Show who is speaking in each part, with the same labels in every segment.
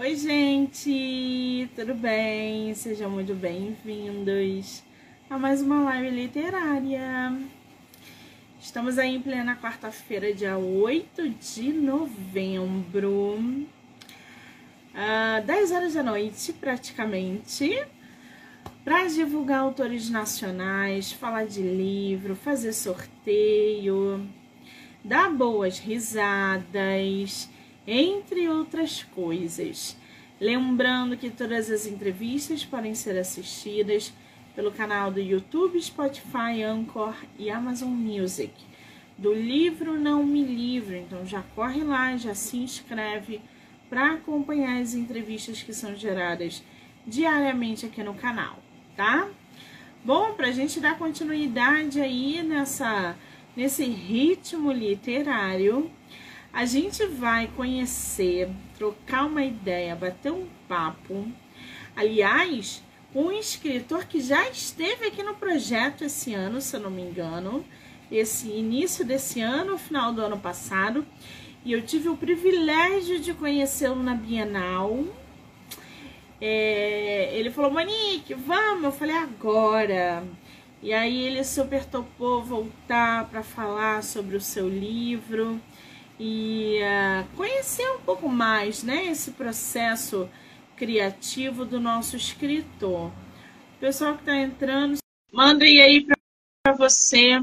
Speaker 1: Oi, gente, tudo bem? Sejam muito bem-vindos a mais uma live literária. Estamos aí em plena quarta-feira, dia 8 de novembro, uh, 10 horas da noite, praticamente, para divulgar autores nacionais, falar de livro, fazer sorteio, dar boas risadas entre outras coisas. Lembrando que todas as entrevistas podem ser assistidas pelo canal do YouTube, Spotify, Anchor e Amazon Music. Do livro Não Me Livro, então já corre lá, já se inscreve para acompanhar as entrevistas que são geradas diariamente aqui no canal, tá? Bom, para a gente dar continuidade aí nessa, nesse ritmo literário, a gente vai conhecer, trocar uma ideia, bater um papo. Aliás, um escritor que já esteve aqui no projeto esse ano, se eu não me engano, esse início desse ano, final do ano passado, e eu tive o privilégio de conhecê-lo na Bienal. É, ele falou, Monique, vamos. Eu falei, agora. E aí ele super topou voltar para falar sobre o seu livro e uh, conhecer um pouco mais, né, esse processo criativo do nosso escritor. O pessoal que está entrando, mandem aí para você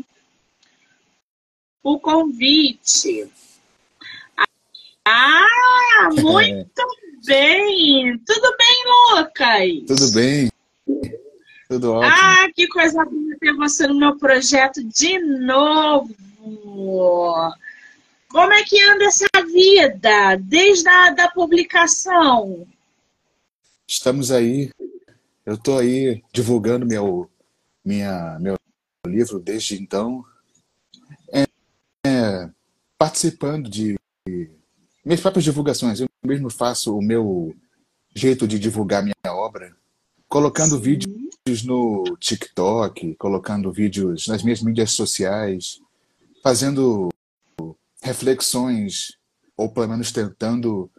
Speaker 1: o convite. Ah, muito bem! Tudo bem, Lucas?
Speaker 2: Tudo bem. Tudo ótimo.
Speaker 1: Ah, que coisa boa ter você no meu projeto de novo. Como é que anda essa vida desde a da publicação?
Speaker 2: Estamos aí. Eu estou aí divulgando meu, minha, meu livro desde então. É, é, participando de minhas próprias divulgações. Eu mesmo faço o meu jeito de divulgar minha obra, colocando Sim. vídeos no TikTok, colocando vídeos nas minhas mídias sociais, fazendo reflexões, ou pelo menos tentando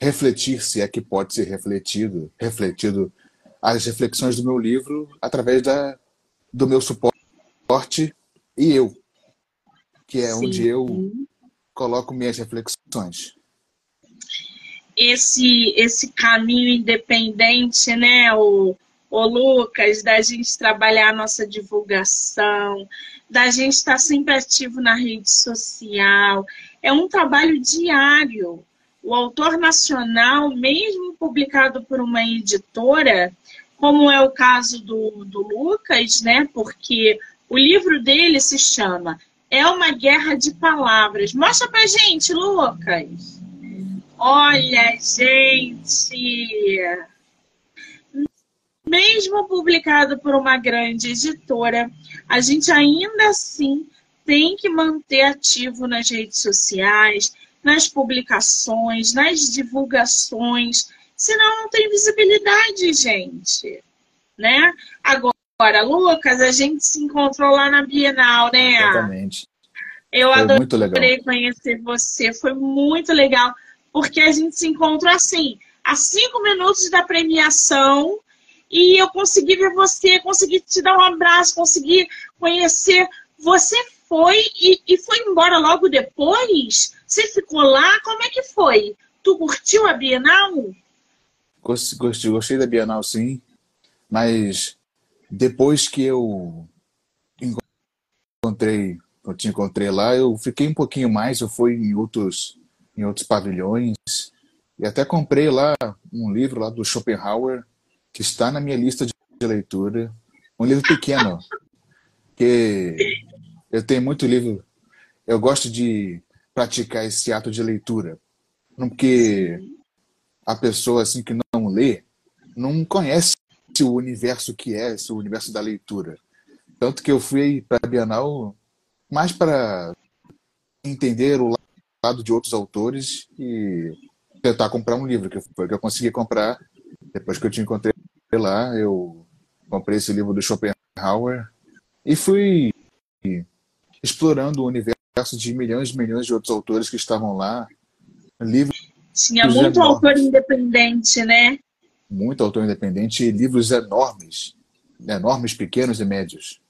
Speaker 2: refletir, se é que pode ser refletido, refletido as reflexões do meu livro através da, do meu suporte e eu, que é Sim. onde eu coloco minhas reflexões.
Speaker 1: Esse, esse caminho independente, né, o, o Lucas, da gente trabalhar a nossa divulgação, da gente estar sempre ativo na rede social. É um trabalho diário. O autor nacional, mesmo publicado por uma editora, como é o caso do, do Lucas, né? Porque o livro dele se chama É uma Guerra de Palavras. Mostra pra gente, Lucas. Olha, gente! Mesmo publicado por uma grande editora, a gente ainda assim tem que manter ativo nas redes sociais, nas publicações, nas divulgações, senão não tem visibilidade, gente, né? Agora, Lucas, a gente se encontrou lá na Bienal, né?
Speaker 2: Exatamente.
Speaker 1: Eu foi adorei conhecer você, foi muito legal, porque a gente se encontrou assim, a cinco minutos da premiação, e eu consegui ver você, consegui te dar um abraço, consegui conhecer. Você foi e, e foi embora logo depois? Você ficou lá? Como é que foi? Tu curtiu a Bienal?
Speaker 2: Gostei, gostei da Bienal, sim. Mas depois que eu encontrei, eu te encontrei lá, eu fiquei um pouquinho mais, eu fui em outros, em outros pavilhões e até comprei lá um livro lá do Schopenhauer, que está na minha lista de leitura. Um livro pequeno, que eu tenho muito livro. Eu gosto de praticar esse ato de leitura, porque a pessoa assim que não lê não conhece o universo que é esse universo da leitura. Tanto que eu fui para a Bienal mais para entender o lado de outros autores e tentar comprar um livro, que foi o que eu consegui comprar depois que eu te encontrei lá, eu comprei esse livro do Schopenhauer e fui explorando o universo de milhões e milhões de outros autores que estavam lá. Livros
Speaker 1: Tinha muito enormes. autor independente, né?
Speaker 2: Muito autor independente e livros enormes. Enormes, pequenos e médios.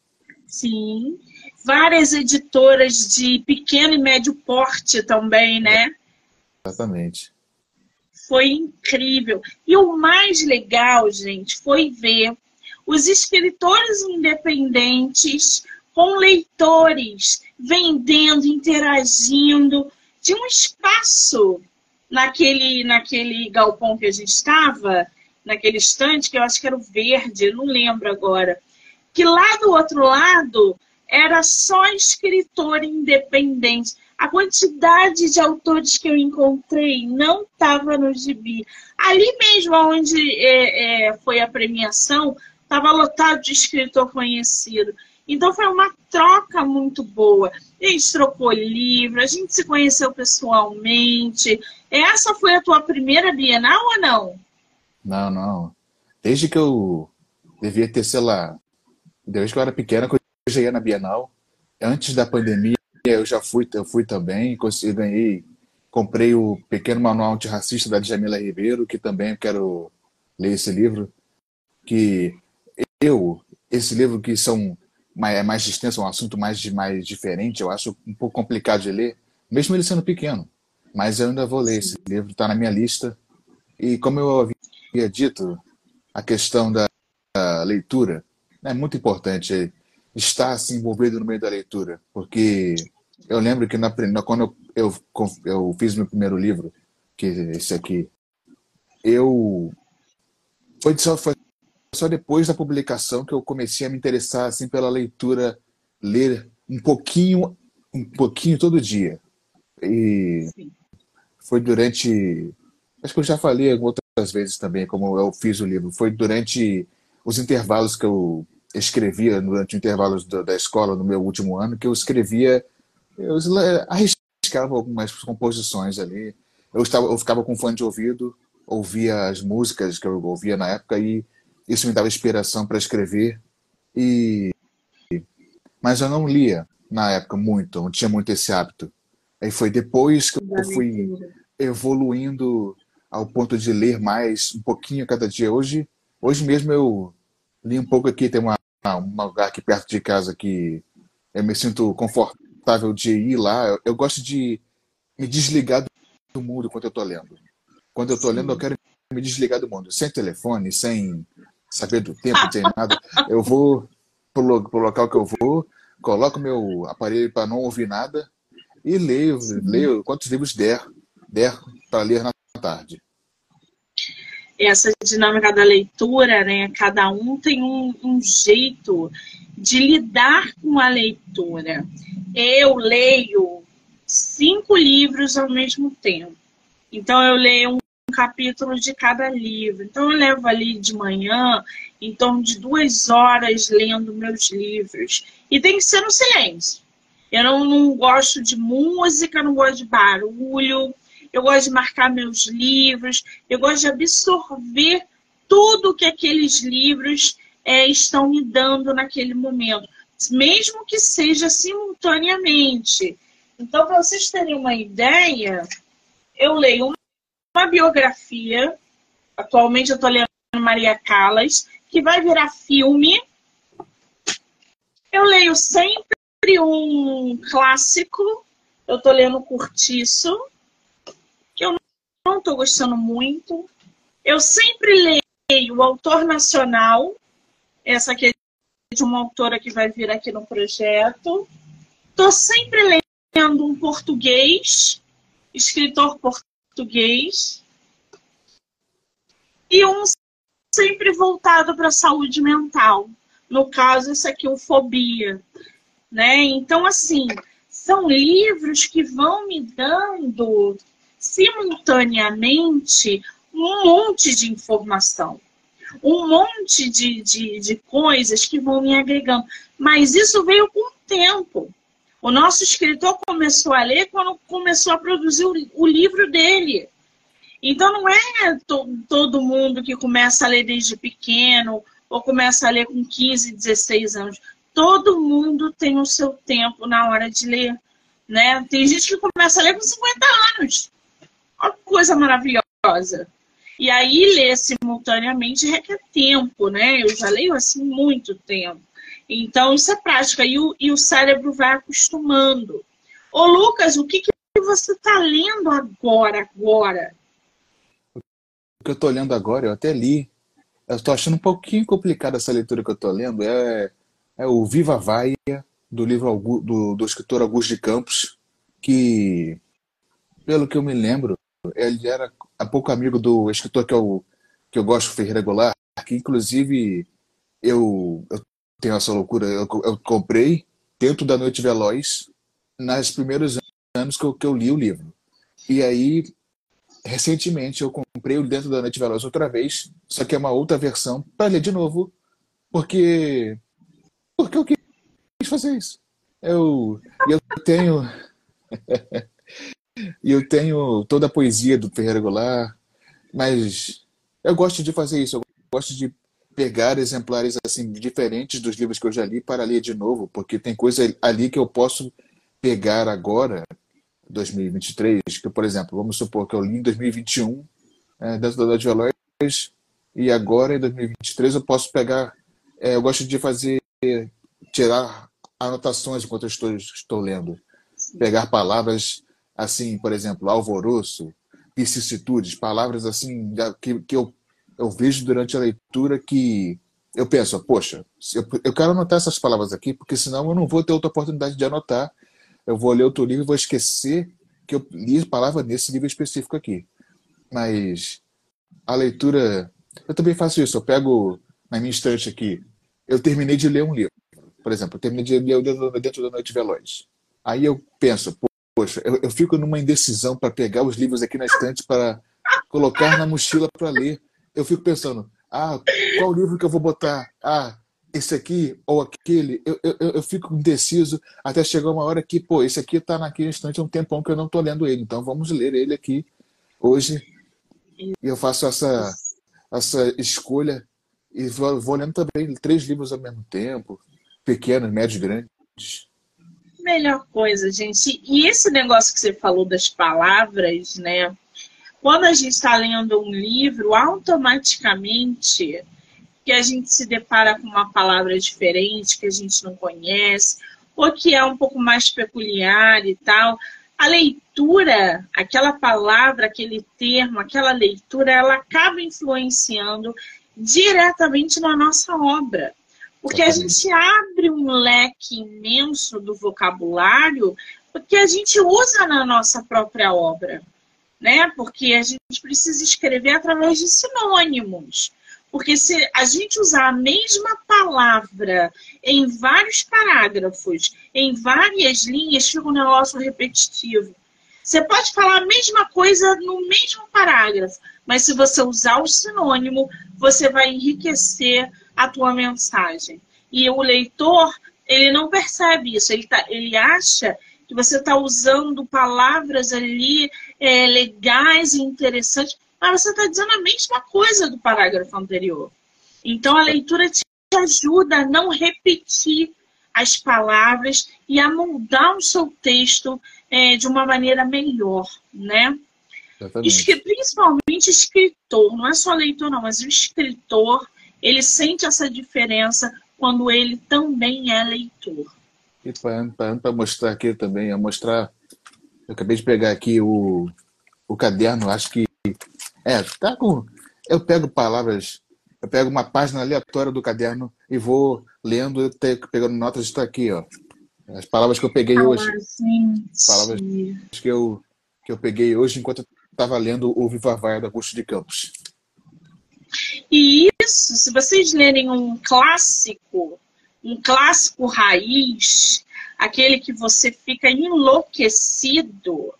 Speaker 1: Sim. Várias editoras de pequeno e médio porte também, né?
Speaker 2: Exatamente.
Speaker 1: Foi incrível. E o mais legal, gente, foi ver os escritores independentes com leitores, vendendo, interagindo, de um espaço naquele, naquele galpão que a gente estava, naquele estante, que eu acho que era o verde, não lembro agora, que lá do outro lado era só escritor independente. A quantidade de autores que eu encontrei não estava no gibi. Ali mesmo onde é, é, foi a premiação, estava lotado de escritor conhecido. Então foi uma troca muito boa. A gente trocou livro, a gente se conheceu pessoalmente. Essa foi a tua primeira Bienal ou não?
Speaker 2: Não, não. Desde que eu devia ter, sei lá, desde que eu era pequena, que eu já ia na Bienal. Antes da pandemia, eu já fui, eu fui também, consegui, ganhei, comprei o Pequeno Manual Antirracista da Djamila Ribeiro, que também quero ler esse livro, que eu, esse livro que são é mais extenso, é um assunto mais, mais diferente, eu acho um pouco complicado de ler, mesmo ele sendo pequeno. Mas eu ainda vou ler esse livro, está na minha lista. E como eu havia dito, a questão da, da leitura é muito importante estar se envolvido no meio da leitura, porque eu lembro que na, quando eu, eu, eu fiz meu primeiro livro, que esse aqui, eu foi só, foi só depois da publicação que eu comecei a me interessar assim pela leitura, ler um pouquinho, um pouquinho todo dia. E foi durante, acho que eu já falei outras vezes também, como eu fiz o livro, foi durante os intervalos que eu escrevia durante os intervalos da escola no meu último ano, que eu escrevia, eu arriscava algumas composições ali. Eu estava, eu ficava com fone de ouvido, ouvia as músicas que eu ouvia na época e isso me dava inspiração para escrever. E mas eu não lia na época muito, não tinha muito esse hábito. Aí foi depois que eu fui evoluindo ao ponto de ler mais um pouquinho cada dia. Hoje, hoje mesmo eu li um pouco aqui, tem uma, um lugar aqui perto de casa que eu me sinto confortável de ir lá. Eu, eu gosto de me desligar do mundo quando eu estou lendo. Quando eu estou lendo, eu quero me desligar do mundo, sem telefone, sem saber do tempo, sem nada. Eu vou pro, pro local que eu vou, coloco meu aparelho para não ouvir nada e leio, leio quantos livros der, der para ler na tarde.
Speaker 1: Essa dinâmica da leitura, né? Cada um tem um, um jeito de lidar com a leitura. Eu leio cinco livros ao mesmo tempo. Então eu leio um capítulo de cada livro. Então, eu levo ali de manhã em torno de duas horas lendo meus livros. E tem que ser no silêncio. Eu não, não gosto de música, não gosto de barulho, eu gosto de marcar meus livros, eu gosto de absorver tudo que aqueles livros é, estão me dando naquele momento, mesmo que seja simultaneamente. Então, para vocês terem uma ideia, eu leio uma biografia. Atualmente eu estou lendo Maria Callas, que vai virar filme. Eu leio sempre um clássico. Eu estou lendo Curtiço, não estou gostando muito. Eu sempre leio o autor nacional, essa aqui é de uma autora que vai vir aqui no projeto. Estou sempre lendo um português, escritor português e um sempre voltado para a saúde mental. No caso, esse aqui, o Fobia. Né? Então, assim, são livros que vão me dando simultaneamente um monte de informação, um monte de, de, de coisas que vão me agregando. Mas isso veio com o tempo. O nosso escritor começou a ler quando começou a produzir o, o livro dele. Então não é to, todo mundo que começa a ler desde pequeno ou começa a ler com 15, 16 anos. Todo mundo tem o seu tempo na hora de ler. Né? Tem gente que começa a ler com 50 anos. Olha que coisa maravilhosa. E aí ler simultaneamente requer tempo, né? Eu já leio assim muito tempo. Então, isso é prática. E o, e o cérebro vai acostumando. Ô, Lucas, o que, que você está lendo agora, agora?
Speaker 2: O que eu estou lendo agora, eu até li. Eu estou achando um pouquinho complicada essa leitura que eu estou lendo. É, é o Viva Vaia, do livro do, do escritor Augusto de Campos, que, pelo que eu me lembro, ele era há pouco amigo do escritor que eu, que eu gosto, Ferreira Goulart, que inclusive eu, eu tenho essa loucura, eu, eu comprei dentro da Noite Veloz nos primeiros anos que eu, que eu li o livro. E aí, recentemente, eu comprei o Dentro da Noite Veloz outra vez, só que é uma outra versão, para ler de novo, porque, porque eu quis fazer isso. Eu, eu tenho. E eu tenho toda a poesia do Ferreira Goulart, mas eu gosto de fazer isso. Eu gosto de pegar exemplares assim diferentes dos livros que eu já li para ler de novo, porque tem coisa ali que eu posso pegar agora, 2023, que por exemplo, vamos supor que eu li em 2021, é, dentro da Veloz, e agora em 2023 eu posso pegar, é, eu gosto de fazer, tirar anotações enquanto eu estou, estou lendo, pegar palavras assim, por exemplo, alvoroço, vicissitudes, palavras assim que, que eu, eu vejo durante a leitura que eu penso, poxa, eu, eu quero anotar essas palavras aqui, porque senão eu não vou ter outra oportunidade de anotar. Eu vou ler outro livro e vou esquecer que eu li a palavra nesse livro específico aqui. Mas a leitura, eu também faço isso. Eu pego na minha estante aqui, eu terminei de ler um livro. Por exemplo, eu terminei de ler o Dentro da Noite Veloz. Aí eu penso, Poxa, eu, eu fico numa indecisão para pegar os livros aqui na estante para colocar na mochila para ler. Eu fico pensando, ah, qual livro que eu vou botar? Ah, esse aqui ou aquele. Eu, eu, eu fico indeciso até chegar uma hora que, pô, esse aqui está naquele instante há um tempão que eu não estou lendo ele. Então vamos ler ele aqui hoje. E eu faço essa, essa escolha e vou, vou lendo também três livros ao mesmo tempo, pequenos, médios, grandes
Speaker 1: melhor coisa, gente. E esse negócio que você falou das palavras, né? Quando a gente está lendo um livro, automaticamente que a gente se depara com uma palavra diferente, que a gente não conhece, ou que é um pouco mais peculiar e tal, a leitura, aquela palavra, aquele termo, aquela leitura, ela acaba influenciando diretamente na nossa obra. Porque a gente abre um leque imenso do vocabulário que a gente usa na nossa própria obra, né? Porque a gente precisa escrever através de sinônimos. Porque se a gente usar a mesma palavra em vários parágrafos, em várias linhas, fica um negócio repetitivo. Você pode falar a mesma coisa no mesmo parágrafo, mas se você usar o sinônimo, você vai enriquecer a tua mensagem. E o leitor, ele não percebe isso, ele, tá, ele acha que você está usando palavras ali é, legais e interessantes, mas você está dizendo a mesma coisa do parágrafo anterior. Então, a leitura te ajuda a não repetir as palavras e a moldar o seu texto é, de uma maneira melhor, né? Exatamente. Principalmente escritor, não é só leitor não, mas o escritor, ele sente essa diferença quando ele também é leitor.
Speaker 2: E para mostrar aqui também, a mostrar, eu acabei de pegar aqui o, o caderno, acho que é, tá com, eu pego palavras, eu pego uma página aleatória do caderno e vou lendo, pegando notas, está aqui, ó. As palavras que eu peguei ah, hoje. Gente. Palavras que eu, que eu peguei hoje enquanto eu estava lendo o Viva Vaia da Augusto de Campos.
Speaker 1: E isso, se vocês lerem um clássico, um clássico raiz, aquele que você fica enlouquecido,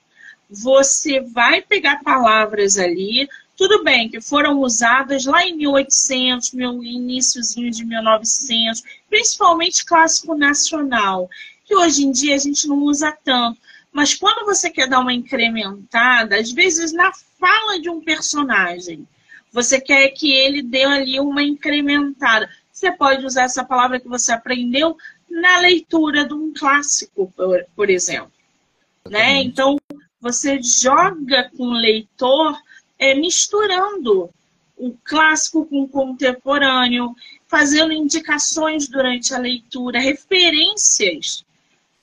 Speaker 1: você vai pegar palavras ali, tudo bem, que foram usadas lá em 1800, meu iníciozinho de 1900, principalmente clássico nacional, que hoje em dia a gente não usa tanto. Mas quando você quer dar uma incrementada, às vezes na fala de um personagem, você quer que ele dê ali uma incrementada. Você pode usar essa palavra que você aprendeu na leitura de um clássico, por, por exemplo. Né? Então, você joga com o leitor é, misturando o clássico com o contemporâneo, fazendo indicações durante a leitura, referências.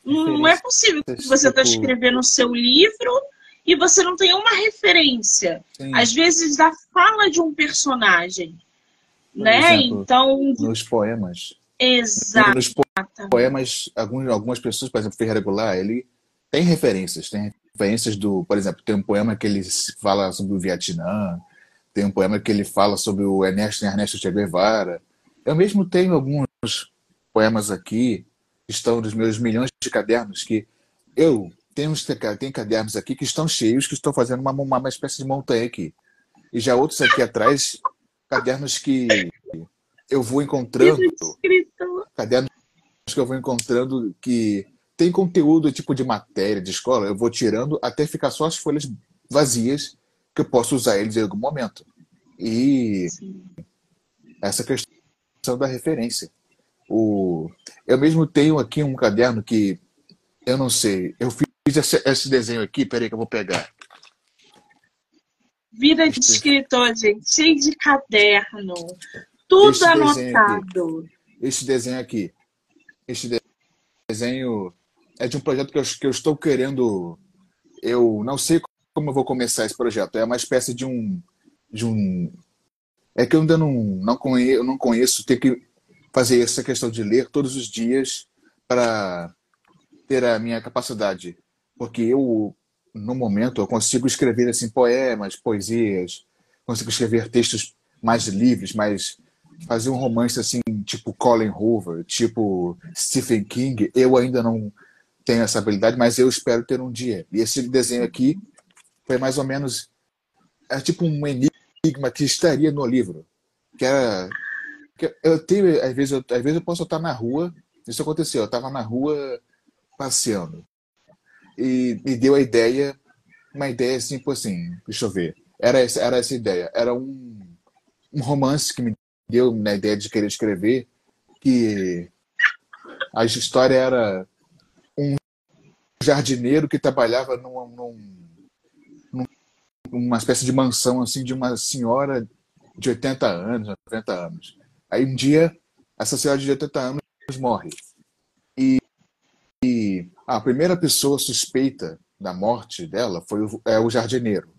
Speaker 1: Não é possível que você está tipo... escrevendo o seu livro e você não tenha uma referência, Sim. às vezes da fala de um personagem, Por né? Exemplo, então
Speaker 2: nos poemas.
Speaker 1: Exato. Nos
Speaker 2: poemas, alguns, algumas pessoas, por exemplo, Ferreira Goulart, ele tem referências, tem referências do, por exemplo, tem um poema que ele fala sobre o Vietnã, tem um poema que ele fala sobre o Ernesto Ernesto Che Guevara. Eu mesmo tenho alguns poemas aqui que estão nos meus milhões de cadernos que eu tenho, tem cadernos aqui que estão cheios, que estão fazendo uma, uma, uma espécie de montanha aqui. E já outros aqui atrás, cadernos que eu vou encontrando. Cadernos que eu vou encontrando que tem conteúdo tipo de matéria de escola, eu vou tirando até ficar só as folhas vazias que eu posso usar eles em algum momento. E Sim. essa questão da referência. O, eu mesmo tenho aqui um caderno que eu não sei, eu fiz esse, esse desenho aqui, peraí que eu vou pegar.
Speaker 1: Vida de escritor, gente, cheio de caderno, tudo esse anotado.
Speaker 2: Esse desenho aqui, esse desenho é de um projeto que eu, que eu estou querendo. Eu não sei como eu vou começar esse projeto. É uma espécie de um, de um. É que eu ainda não, não conheço, eu não conheço, ter que fazer essa questão de ler todos os dias para ter a minha capacidade porque eu no momento eu consigo escrever assim poemas, poesias, consigo escrever textos mais livres, mais fazer um romance assim, tipo Colin Hoover, tipo Stephen King, eu ainda não tenho essa habilidade, mas eu espero ter um dia. E esse desenho aqui foi mais ou menos é tipo um enigma que estaria no livro, que era que eu tenho às vezes eu, às vezes eu posso estar na rua, isso aconteceu, eu estava na rua passeando e me deu a ideia, uma ideia assim, tipo assim, deixa eu ver, era essa, era essa ideia, era um, um romance que me deu na né, ideia de querer escrever, que a história era um jardineiro que trabalhava num, num, numa espécie de mansão assim de uma senhora de 80 anos, 90 anos. Aí um dia essa senhora de 80 anos morre. A primeira pessoa suspeita da morte dela foi o, é o jardineiro.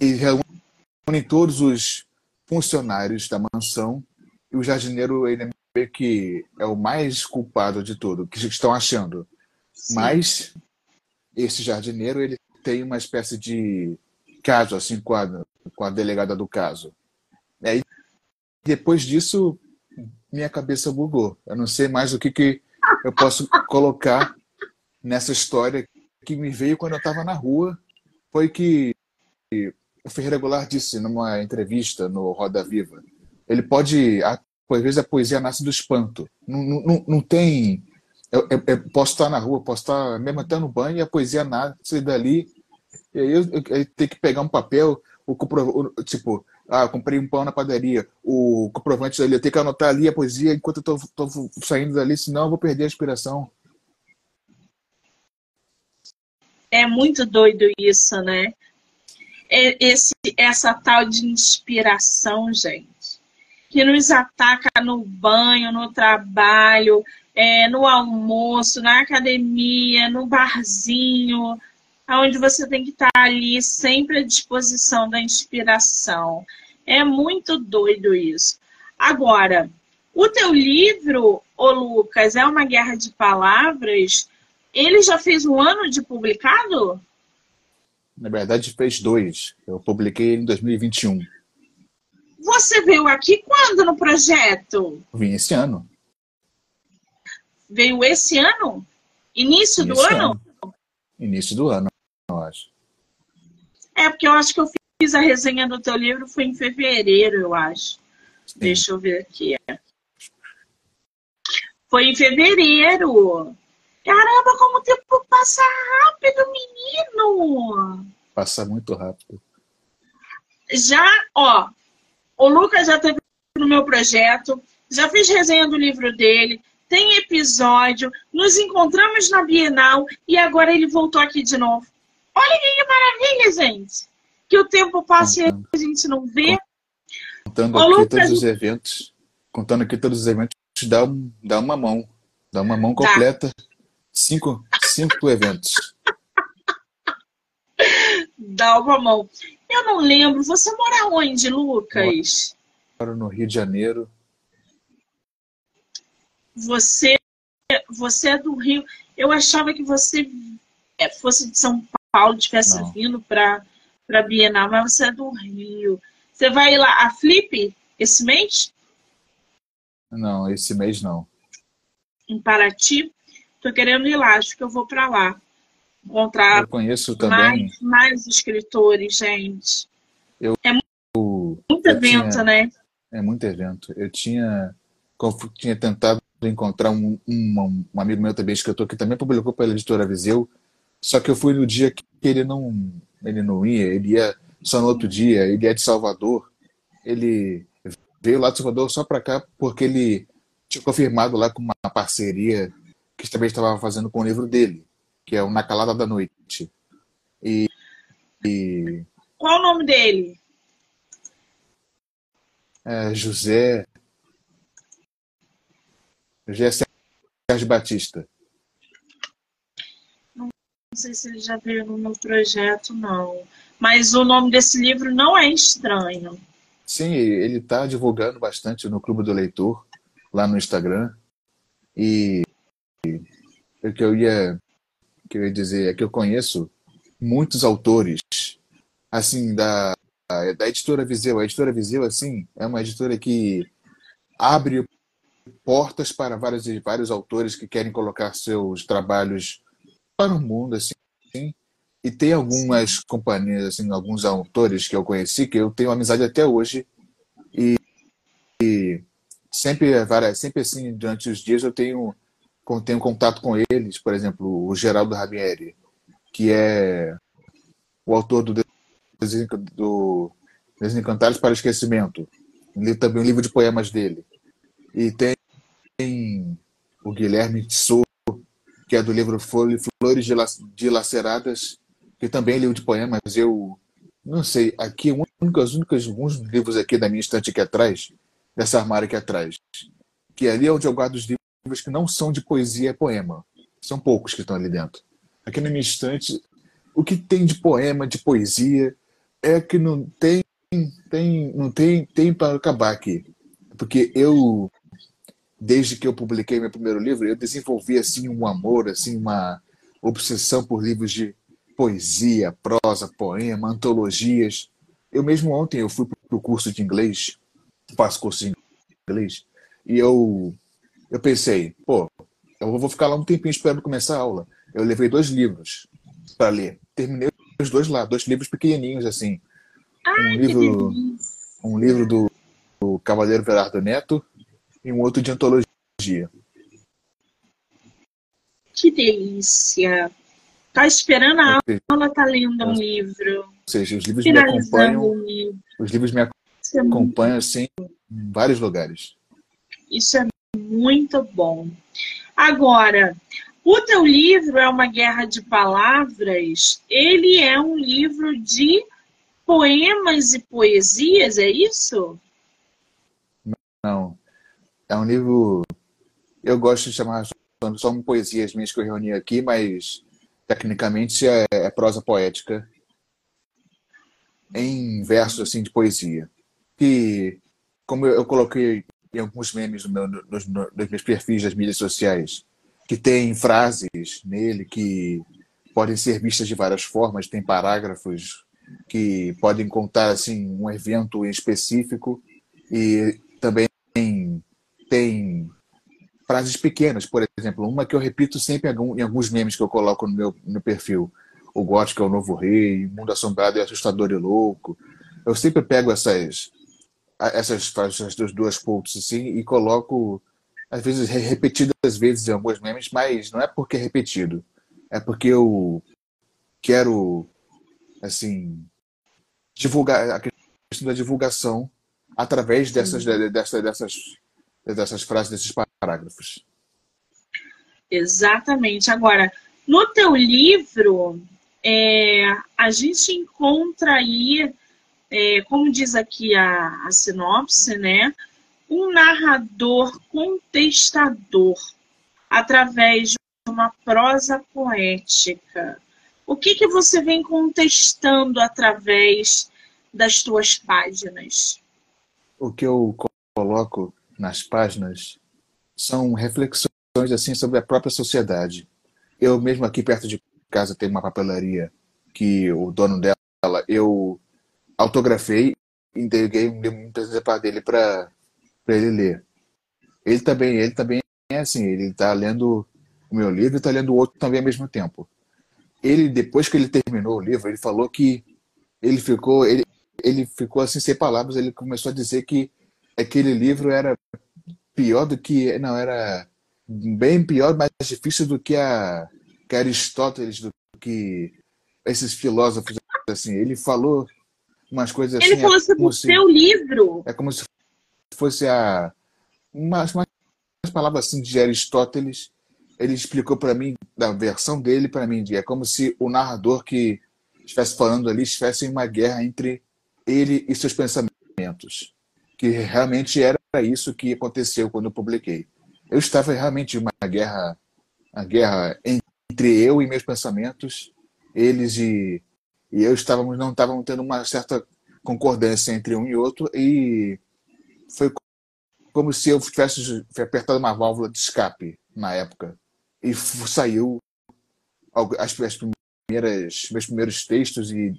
Speaker 2: E reúne todos os funcionários da mansão e o jardineiro ele é que é o mais culpado de tudo, que estão achando. Sim. Mas esse jardineiro ele tem uma espécie de caso assim com a, com a delegada do caso. E aí depois disso minha cabeça bugou. Eu não sei mais o que, que eu posso colocar nessa história que me veio quando eu estava na rua foi que o Ferreira Goulart disse numa entrevista no Roda Viva. Ele pode, às vezes a poesia nasce do espanto. Não, não, não tem. Eu, eu, eu, posso estar na rua, posso estar mesmo até no banho e a poesia nasce dali. E aí eu, eu, eu tenho que pegar um papel, o, o tipo, ah, comprei um pão na padaria, o comprovante dali, eu tenho que anotar ali a poesia enquanto eu estou saindo dali, senão eu vou perder a inspiração.
Speaker 1: É muito doido isso, né? É esse, essa tal de inspiração, gente, que nos ataca no banho, no trabalho, é, no almoço, na academia, no barzinho, onde você tem que estar ali sempre à disposição da inspiração. É muito doido isso. Agora, o teu livro, ô Lucas, é uma guerra de palavras ele já fez um ano de publicado?
Speaker 2: Na verdade, fez dois. Eu publiquei em 2021.
Speaker 1: Você veio aqui quando no projeto?
Speaker 2: Vim esse ano.
Speaker 1: Veio esse ano? Início, Início do ano? ano?
Speaker 2: Início do ano, eu acho.
Speaker 1: É, porque eu acho que eu fiz a resenha do teu livro foi em fevereiro, eu acho. Sim. Deixa eu ver aqui. Foi em fevereiro. Caramba, como o tempo passa rápido, menino!
Speaker 2: Passa muito rápido.
Speaker 1: Já, ó, o Lucas já teve no meu projeto, já fiz resenha do livro dele, tem episódio, nos encontramos na Bienal e agora ele voltou aqui de novo. Olha que maravilha, gente! Que o tempo passa e a gente não vê.
Speaker 2: Contando Ô, aqui Lucas, todos os eventos, contando aqui todos os eventos, dá, um, dá uma mão. Dá uma mão completa. Tá. Cinco, cinco eventos.
Speaker 1: Dá uma mão. Eu não lembro. Você mora onde, Lucas?
Speaker 2: Moro no Rio de Janeiro.
Speaker 1: Você, você é do Rio. Eu achava que você é, fosse de São Paulo, tivesse não. vindo para para Bienal, mas você é do Rio. Você vai lá a Flip esse mês?
Speaker 2: Não, esse mês não.
Speaker 1: Em Paraty? Tô querendo ir lá, acho que eu vou para lá. Encontrar
Speaker 2: eu conheço também.
Speaker 1: mais, mais escritores, gente.
Speaker 2: Eu,
Speaker 1: é muito, muito eu evento,
Speaker 2: tinha,
Speaker 1: né?
Speaker 2: É muito evento. Eu tinha, tinha tentado encontrar um, um, um amigo meu também, escritor, que também publicou pela editora Viseu, só que eu fui no dia que ele não, ele não ia, ele ia só no outro dia, ele é de Salvador. Ele veio lá de Salvador só para cá porque ele tinha confirmado lá com uma parceria que também estava fazendo com o livro dele, que é o Na Calada da Noite. E, e...
Speaker 1: Qual o nome dele?
Speaker 2: É José. José Sérgio Batista
Speaker 1: sei se ele já veio no meu projeto, não. Mas o nome desse livro não é estranho.
Speaker 2: Sim, ele está divulgando bastante no Clube do Leitor, lá no Instagram. E o que eu ia, que eu ia dizer é que eu conheço muitos autores, assim, da, da editora Viseu. A editora Viseu, assim, é uma editora que abre portas para vários, vários autores que querem colocar seus trabalhos para o mundo, assim. E tem algumas companhias, assim, alguns autores que eu conheci que eu tenho amizade até hoje. E, e sempre, sempre assim, durante os dias eu tenho, tenho contato com eles. Por exemplo, o Geraldo Rabieri, que é o autor do, do Desencantados para Esquecimento. Li também um livro de poemas dele. E tem, o Guilherme Tissot, que é do livro Flores Dilaceradas, que também é livro de poemas. Eu não sei, aqui, únicas, únicas, alguns livros aqui da minha estante aqui atrás, dessa armário aqui atrás, que ali é onde eu guardo os livros que não são de poesia, é poema. São poucos que estão ali dentro. Aqui na minha estante, o que tem de poema, de poesia, é que não tem, tem, não tem, tem para acabar aqui. Porque eu desde que eu publiquei meu primeiro livro, eu desenvolvi assim um amor, assim uma obsessão por livros de poesia, prosa, poema, antologias. Eu mesmo ontem eu fui para o curso de inglês, faço curso de inglês, e eu eu pensei, pô, eu vou ficar lá um tempinho esperando começar a aula. Eu levei dois livros para ler. Terminei os dois lá, dois livros pequenininhos assim.
Speaker 1: Ai,
Speaker 2: um livro um livro do, do Cavaleiro Verardo Neto e um outro de antologia.
Speaker 1: Que delícia! Tá esperando a aula, tá lendo um livro. Ou
Speaker 2: seja, os livros me acompanham. Os livros me é acompanham assim em vários lugares.
Speaker 1: Isso é muito bom. Agora, o teu livro é uma guerra de palavras. Ele é um livro de poemas e poesias, é isso?
Speaker 2: Não. É um livro. Eu gosto de chamar só poesias minhas que eu reuni aqui, mas tecnicamente é, é prosa poética em versos assim de poesia. Que, como eu coloquei em alguns memes no meu, nos, nos meus perfis das mídias sociais, que tem frases nele que podem ser vistas de várias formas, tem parágrafos que podem contar assim um evento específico e também tem frases pequenas, por exemplo, uma que eu repito sempre em alguns memes que eu coloco no meu, no perfil. O gótico é o novo rei, o mundo assombrado é assustador e louco. Eu sempre pego essas essas frases dos duas pontos assim e coloco às vezes repetidas vezes em alguns memes, mas não é porque é repetido, é porque eu quero assim divulgar a questão da divulgação através dessas, dessas, dessas dessas frases, desses parágrafos.
Speaker 1: Exatamente. Agora, no teu livro, é, a gente encontra aí, é, como diz aqui a, a sinopse, né? Um narrador contestador através de uma prosa poética. O que, que você vem contestando através das tuas páginas?
Speaker 2: O que eu coloco nas páginas são reflexões assim sobre a própria sociedade. Eu mesmo aqui perto de casa tenho uma papelaria que o dono dela eu autografei entreguei um presente dele para ele ler. Ele também, ele também é assim, ele está lendo o meu livro e está lendo o outro também ao mesmo tempo. Ele depois que ele terminou o livro, ele falou que ele ficou ele, ele ficou assim sem palavras, ele começou a dizer que aquele livro era pior do que não era bem pior, mais difícil do que a que Aristóteles, do que esses filósofos assim. Ele falou umas coisas
Speaker 1: assim. Ele falou
Speaker 2: é
Speaker 1: sobre o se, seu livro.
Speaker 2: É como se fosse a umas, umas palavras assim de Aristóteles. Ele explicou para mim da versão dele para mim é como se o narrador que estivesse falando ali estivesse em uma guerra entre ele e seus pensamentos, que realmente era isso que aconteceu quando eu publiquei. Eu estava realmente em uma guerra, uma guerra entre eu e meus pensamentos, eles e, e eu estávamos não estávamos tendo uma certa concordância entre um e outro e foi como se eu tivesse apertado uma válvula de escape na época e saiu as, as primeiras meus primeiros textos e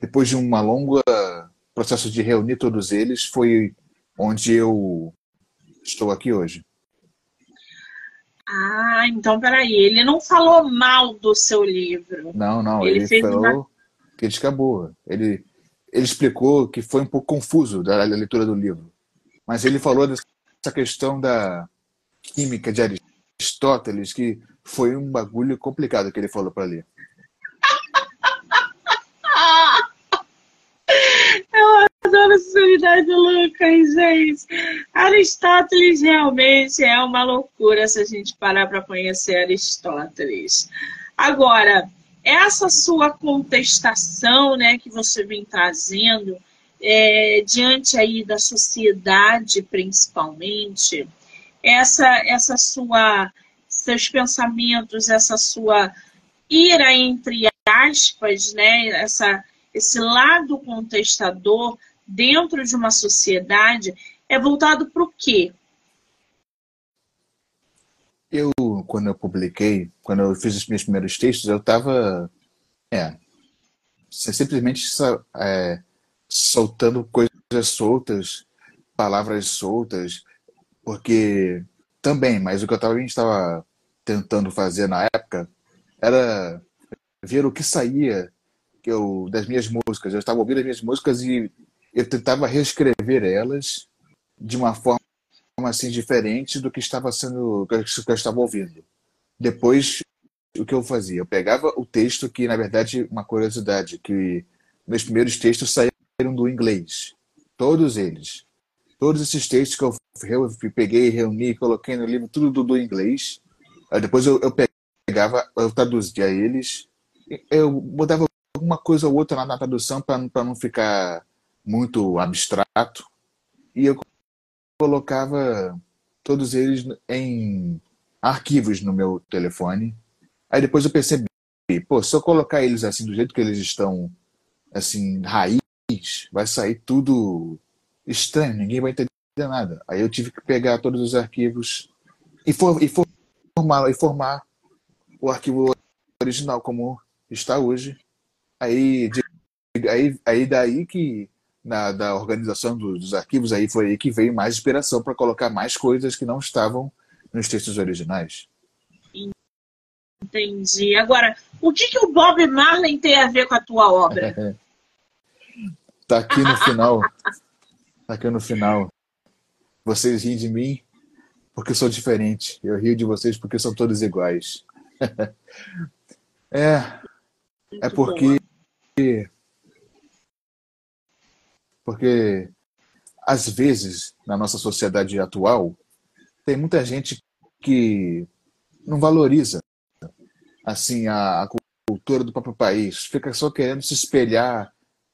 Speaker 2: depois de uma longa processo de reunir todos eles foi onde eu estou aqui hoje.
Speaker 1: Ah, então peraí, ele não falou mal do seu livro.
Speaker 2: Não, não, ele, ele falou uma... ele acabou. Ele, ele explicou que foi um pouco confuso da leitura do livro. Mas ele falou dessa questão da química de Aristóteles, que foi um bagulho complicado que ele falou para ler.
Speaker 1: adoro sinceridade do Lucas, gente. Aristóteles realmente é uma loucura se a gente parar para conhecer Aristóteles. Agora, essa sua contestação né, que você vem trazendo é, diante aí da sociedade, principalmente, essa, essa sua, seus pensamentos, essa sua ira entre aspas, né, essa, esse lado contestador dentro de uma sociedade é voltado para o quê?
Speaker 2: Eu, quando eu publiquei, quando eu fiz os meus primeiros textos, eu estava é, simplesmente é, soltando coisas soltas, palavras soltas, porque também, mas o que eu tava, a gente estava tentando fazer na época era ver o que saía que eu, das minhas músicas. Eu estava ouvindo as minhas músicas e eu tentava reescrever elas de uma forma assim diferente do que estava sendo que eu estava ouvindo. Depois o que eu fazia, eu pegava o texto que na verdade uma curiosidade que meus primeiros textos saíram do inglês, todos eles, todos esses textos que eu, peguei, reuni, coloquei no livro tudo do, do inglês. Aí depois eu, eu pegava, eu traduzia eles, eu mudava alguma coisa ou outra na tradução para não ficar muito abstrato, e eu colocava todos eles em arquivos no meu telefone. Aí depois eu percebi, pô, se eu colocar eles assim do jeito que eles estão, assim, raiz, vai sair tudo estranho, ninguém vai entender nada. Aí eu tive que pegar todos os arquivos e, for, e formar, e formar o arquivo original como está hoje. Aí, aí, aí daí que na, da organização dos arquivos, aí foi aí que veio mais inspiração para colocar mais coisas que não estavam nos textos originais.
Speaker 1: Entendi. Agora, o que, que o Bob Marley tem a ver com a tua obra?
Speaker 2: tá aqui no final. tá aqui no final. Vocês riem de mim porque eu sou diferente. Eu rio de vocês porque são todos iguais. é. É porque. Porque, às vezes, na nossa sociedade atual, tem muita gente que não valoriza assim a, a cultura do próprio país, fica só querendo se espelhar,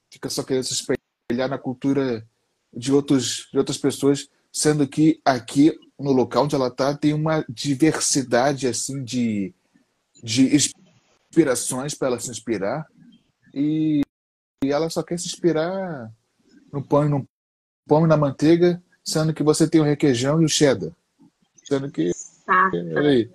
Speaker 2: fica só querendo se espelhar na cultura de, outros, de outras pessoas, sendo que aqui no local onde ela está tem uma diversidade assim de, de inspirações para ela se inspirar. E, e ela só quer se inspirar no pão e no pão e na manteiga, sendo que você tem o requeijão e o cheddar. Sendo que. Olha aí.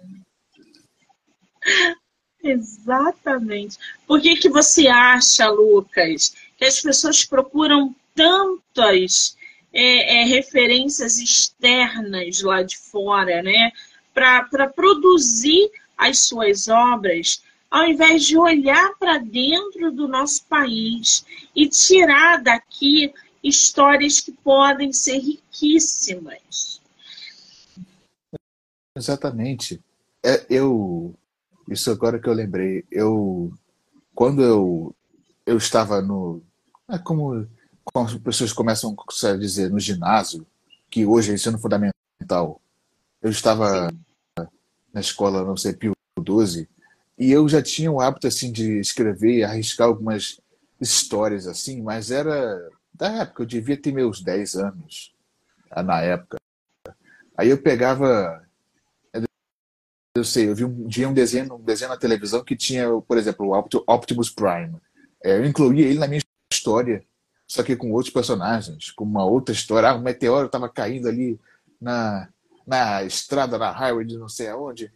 Speaker 1: Exatamente. Por que, que você acha, Lucas, que as pessoas procuram tantas é, é, referências externas lá de fora, né? Para produzir as suas obras, ao invés de olhar para dentro do nosso país e tirar daqui histórias que podem ser riquíssimas.
Speaker 2: Exatamente. É, eu isso agora que eu lembrei, eu quando eu eu estava no é como, as pessoas começam a dizer no ginásio, que hoje é ensino fundamental. Eu estava na escola, não sei, Pio 12, e eu já tinha o hábito assim de escrever, arriscar algumas histórias assim, mas era da época, eu devia ter meus 10 anos ah, na época. Aí eu pegava. Eu sei, eu vi um dia um desenho, um desenho na televisão que tinha, por exemplo, o Optimus Prime. É, eu incluía ele na minha história, só que com outros personagens, com uma outra história. Ah, um meteoro estava caindo ali na, na estrada, na highway de não sei aonde.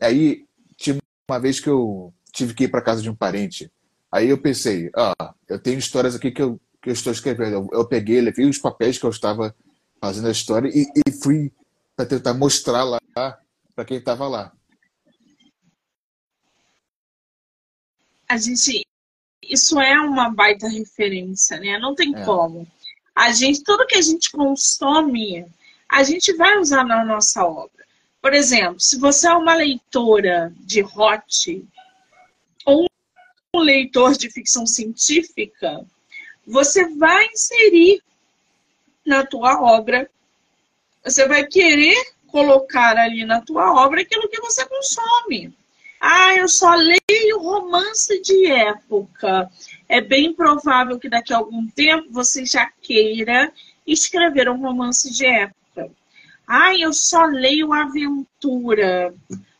Speaker 2: Aí tinha uma vez que eu tive que ir para casa de um parente. Aí eu pensei, ah, eu tenho histórias aqui que eu que eu estou escrevendo. Eu, eu peguei, levei os papéis que eu estava fazendo a história e, e fui para tentar mostrar lá para quem estava lá.
Speaker 1: A gente, isso é uma baita referência, né? Não tem é. como. A gente, tudo que a gente consome, a gente vai usar na nossa obra. Por exemplo, se você é uma leitora de hot ou um leitor de ficção científica, você vai inserir na tua obra, você vai querer colocar ali na tua obra aquilo que você consome. Ah, eu só leio romance de época. É bem provável que daqui a algum tempo você já queira escrever um romance de época. Ah, eu só leio aventura.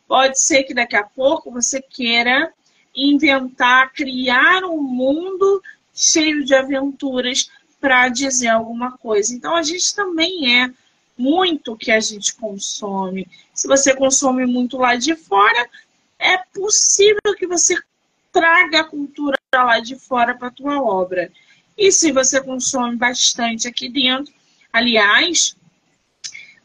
Speaker 1: Pode ser que daqui a pouco você queira inventar, criar um mundo cheio de aventuras para dizer alguma coisa. Então a gente também é muito que a gente consome. Se você consome muito lá de fora, é possível que você traga a cultura lá de fora para a tua obra. E se você consome bastante aqui dentro, aliás,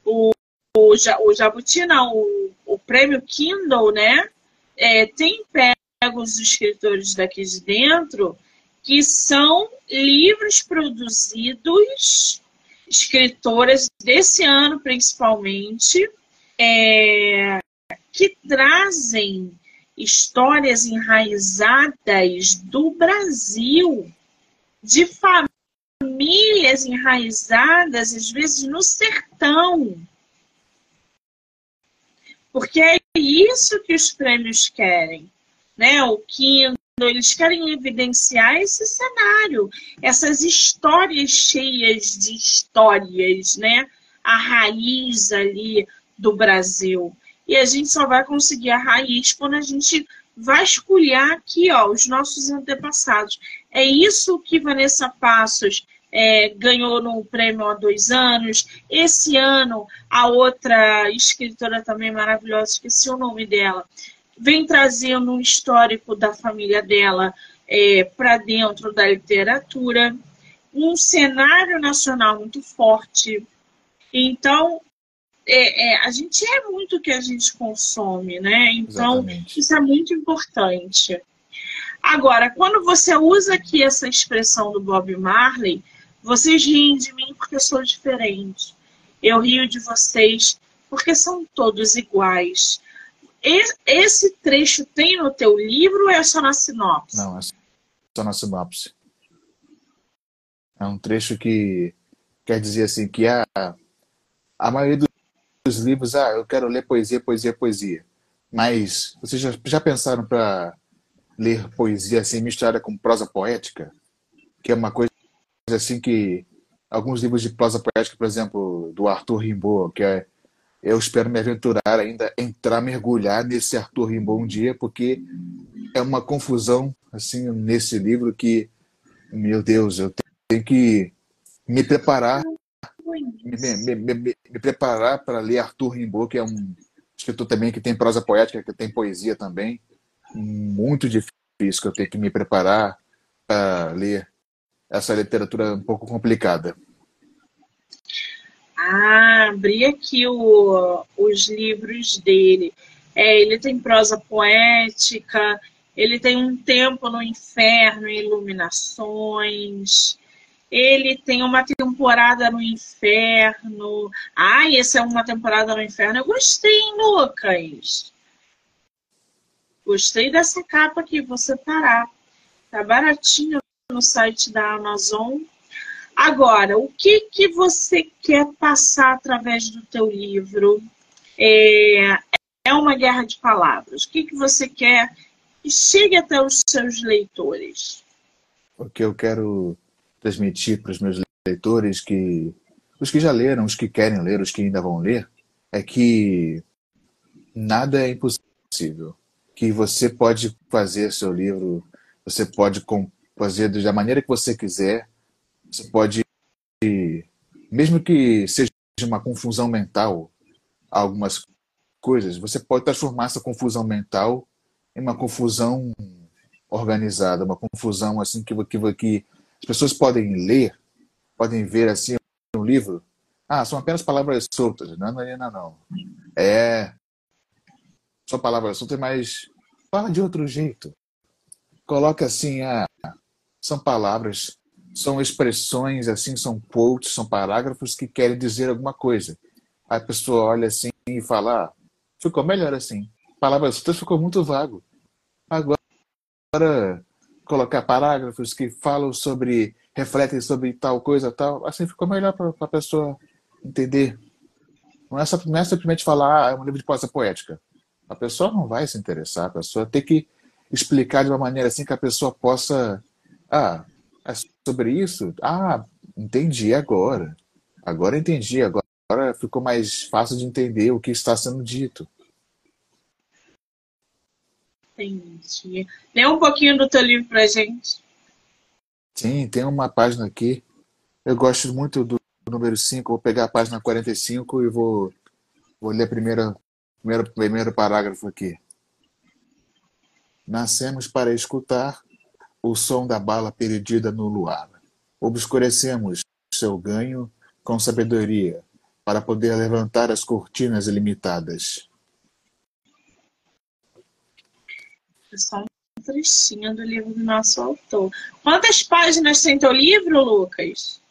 Speaker 1: o, o, o Jabuti, não, o, o prêmio Kindle, né, é, tem pego os escritores daqui de dentro que são livros produzidos, escritoras desse ano principalmente, é, que trazem histórias enraizadas do Brasil, de famílias enraizadas, às vezes no sertão. Porque é isso que os prêmios querem. Né? O Kindle, eles querem evidenciar esse cenário, essas histórias cheias de histórias, né? A raiz ali do Brasil. E a gente só vai conseguir a raiz quando a gente vasculhar aqui, ó, os nossos antepassados. É isso que Vanessa Passos é, ganhou no prêmio há dois anos. Esse ano, a outra escritora também maravilhosa, esqueci o nome dela, vem trazendo um histórico da família dela é, para dentro da literatura, um cenário nacional muito forte. Então, é, é, a gente é muito o que a gente consome, né? Então, Exatamente. isso é muito importante. Agora, quando você usa aqui essa expressão do Bob Marley, vocês riem de mim porque eu sou diferente. Eu rio de vocês porque são todos iguais. Esse trecho tem no teu livro ou é só na sinopse?
Speaker 2: Não, é só na sinopse. É um trecho que quer dizer assim que a, a maioria dos livros, ah, eu quero ler poesia, poesia, poesia. Mas vocês já, já pensaram para ler poesia assim misturada com prosa poética, que é uma coisa assim que alguns livros de prosa poética, por exemplo, do Arthur Rimbaud, que é eu espero me aventurar ainda entrar mergulhar nesse Arthur Rimbaud um dia, porque é uma confusão assim nesse livro que meu Deus, eu tenho que me preparar me, me, me, me preparar para ler Arthur Rimbaud, que é um escritor também que tem prosa poética, que tem poesia também. Muito difícil que eu tenho que me preparar para ler essa literatura um pouco complicada.
Speaker 1: Ah, abri aqui o, os livros dele. É, ele tem prosa poética, ele tem um tempo no inferno, iluminações, ele tem uma temporada no inferno. Ai, essa é uma temporada no inferno. Eu gostei, hein, Lucas? Gostei dessa capa aqui, vou separar. Tá baratinho no site da Amazon. Agora, o que, que você quer passar através do teu livro? É, é uma guerra de palavras. O que, que você quer que chegue até os seus leitores?
Speaker 2: O que eu quero transmitir para os meus leitores, que os que já leram, os que querem ler, os que ainda vão ler, é que nada é impossível. Que você pode fazer seu livro, você pode fazer da maneira que você quiser, você pode, mesmo que seja uma confusão mental, algumas coisas, você pode transformar essa confusão mental em uma confusão organizada, uma confusão assim que, que, que as pessoas podem ler, podem ver assim um livro. Ah, são apenas palavras soltas. Não, não, não, não. É. São palavras soltas, mas fala de outro jeito. Coloca assim, ah, são palavras, são expressões, assim, são quotes, são parágrafos que querem dizer alguma coisa. a pessoa olha assim e fala, ah, ficou melhor assim. Palavras soltas ficou muito vago. Agora, colocar parágrafos que falam sobre, refletem sobre tal coisa, tal, assim ficou melhor para a pessoa entender. Não é, só, não é simplesmente falar, ah, é um livro de prosa poética. A pessoa não vai se interessar, a pessoa tem que explicar de uma maneira assim que a pessoa possa. Ah, é sobre isso? Ah, entendi agora. Agora entendi, agora ficou mais fácil de entender o que está sendo dito.
Speaker 1: Entendi. Lê um pouquinho do teu livro pra gente.
Speaker 2: Sim, tem uma página aqui. Eu gosto muito do número 5. Vou pegar a página 45 e vou, vou ler o primeiro, primeiro, primeiro parágrafo aqui. Nascemos para escutar o som da bala perdida no luar. Obscurecemos seu ganho com sabedoria para poder levantar as cortinas ilimitadas.
Speaker 1: só um trechinho do livro do nosso autor. Quantas páginas tem teu livro, Lucas?